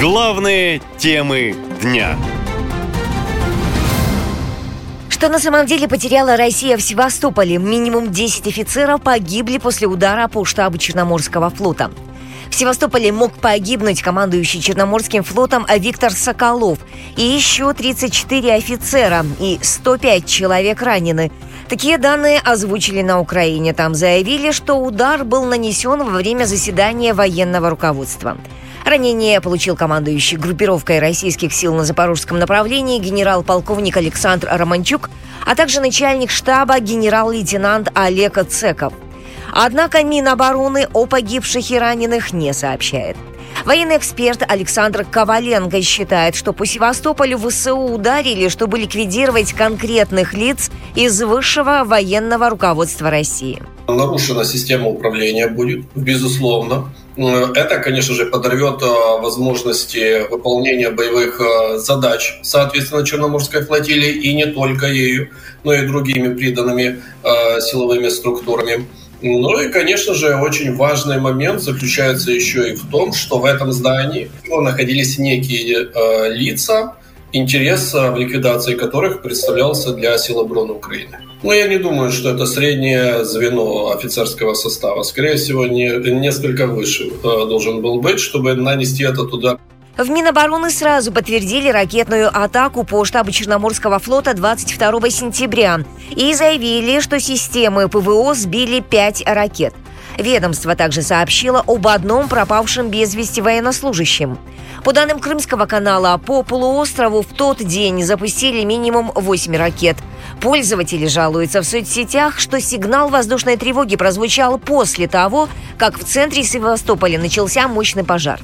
Главные темы дня. Что на самом деле потеряла Россия в Севастополе? Минимум 10 офицеров погибли после удара по штабу Черноморского флота. В Севастополе мог погибнуть командующий Черноморским флотом Виктор Соколов и еще 34 офицера и 105 человек ранены. Такие данные озвучили на Украине. Там заявили, что удар был нанесен во время заседания военного руководства. Ранение получил командующий группировкой российских сил на запорожском направлении генерал-полковник Александр Романчук, а также начальник штаба генерал-лейтенант Олег Цеков. Однако Минобороны о погибших и раненых не сообщает. Военный эксперт Александр Коваленко считает, что по Севастополю ВСУ ударили, чтобы ликвидировать конкретных лиц из высшего военного руководства России. Нарушена система управления будет, безусловно. Это, конечно же, подорвет э, возможности выполнения боевых э, задач, соответственно, Черноморской флотилии, и не только ею, но и другими приданными э, силовыми структурами. Ну и, конечно же, очень важный момент заключается еще и в том, что в этом здании находились некие э, лица, интерес в ликвидации которых представлялся для сил обороны Украины. Но я не думаю, что это среднее звено офицерского состава. Скорее всего, не, несколько выше э, должен был быть, чтобы нанести этот удар. В Минобороны сразу подтвердили ракетную атаку по штабу Черноморского флота 22 сентября и заявили, что системы ПВО сбили пять ракет. Ведомство также сообщило об одном пропавшем без вести военнослужащем. По данным Крымского канала, по полуострову в тот день запустили минимум 8 ракет. Пользователи жалуются в соцсетях, что сигнал воздушной тревоги прозвучал после того, как в центре Севастополя начался мощный пожар.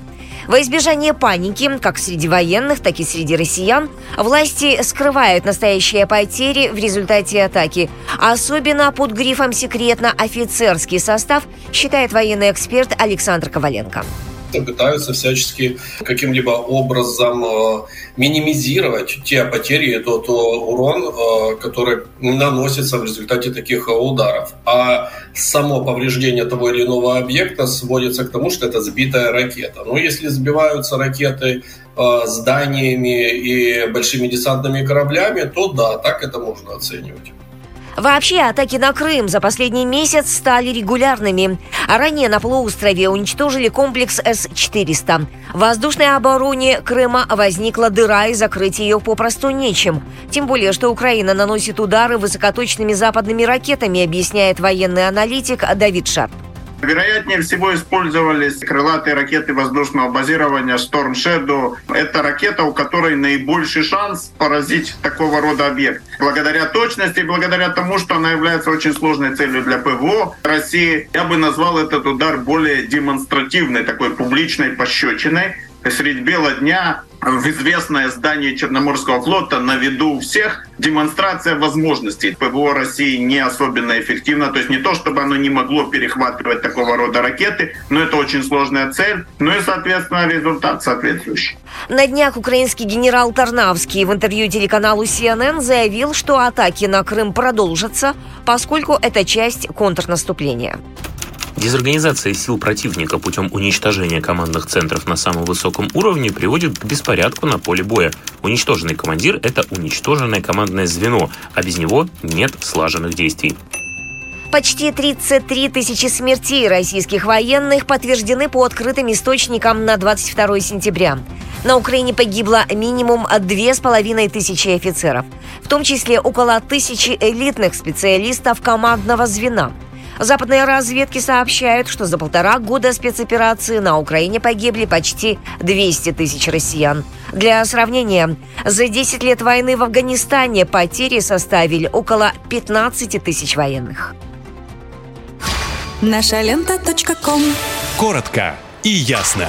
Во избежание паники, как среди военных, так и среди россиян, власти скрывают настоящие потери в результате атаки. Особенно под грифом «секретно офицерский состав», считает военный эксперт Александр Коваленко пытаются всячески каким-либо образом э, минимизировать те потери, тот урон, э, который наносится в результате таких ударов. А само повреждение того или иного объекта сводится к тому, что это сбитая ракета. Но если сбиваются ракеты э, зданиями и большими десантными кораблями, то да, так это можно оценивать. Вообще, атаки на Крым за последний месяц стали регулярными. А ранее на полуострове уничтожили комплекс С-400. В воздушной обороне Крыма возникла дыра, и закрыть ее попросту нечем. Тем более, что Украина наносит удары высокоточными западными ракетами, объясняет военный аналитик Давид Шарп. Вероятнее всего использовались крылатые ракеты воздушного базирования Storm Shadow. Это ракета, у которой наибольший шанс поразить такого рода объект. Благодаря точности, благодаря тому, что она является очень сложной целью для ПВО России, я бы назвал этот удар более демонстративной, такой публичной пощечиной. Средь бела дня в известное здание Черноморского флота на виду у всех демонстрация возможностей. ПВО России не особенно эффективно. То есть не то, чтобы оно не могло перехватывать такого рода ракеты, но это очень сложная цель. Ну и, соответственно, результат соответствующий. На днях украинский генерал Тарнавский в интервью телеканалу CNN заявил, что атаки на Крым продолжатся, поскольку это часть контрнаступления. Дезорганизация сил противника путем уничтожения командных центров на самом высоком уровне приводит к беспорядку на поле боя. Уничтоженный командир – это уничтоженное командное звено, а без него нет слаженных действий. Почти 33 тысячи смертей российских военных подтверждены по открытым источникам на 22 сентября. На Украине погибло минимум две с половиной тысячи офицеров, в том числе около тысячи элитных специалистов командного звена – Западные разведки сообщают, что за полтора года спецоперации на Украине погибли почти 200 тысяч россиян. Для сравнения, за 10 лет войны в Афганистане потери составили около 15 тысяч военных. Наша лента. Коротко и ясно.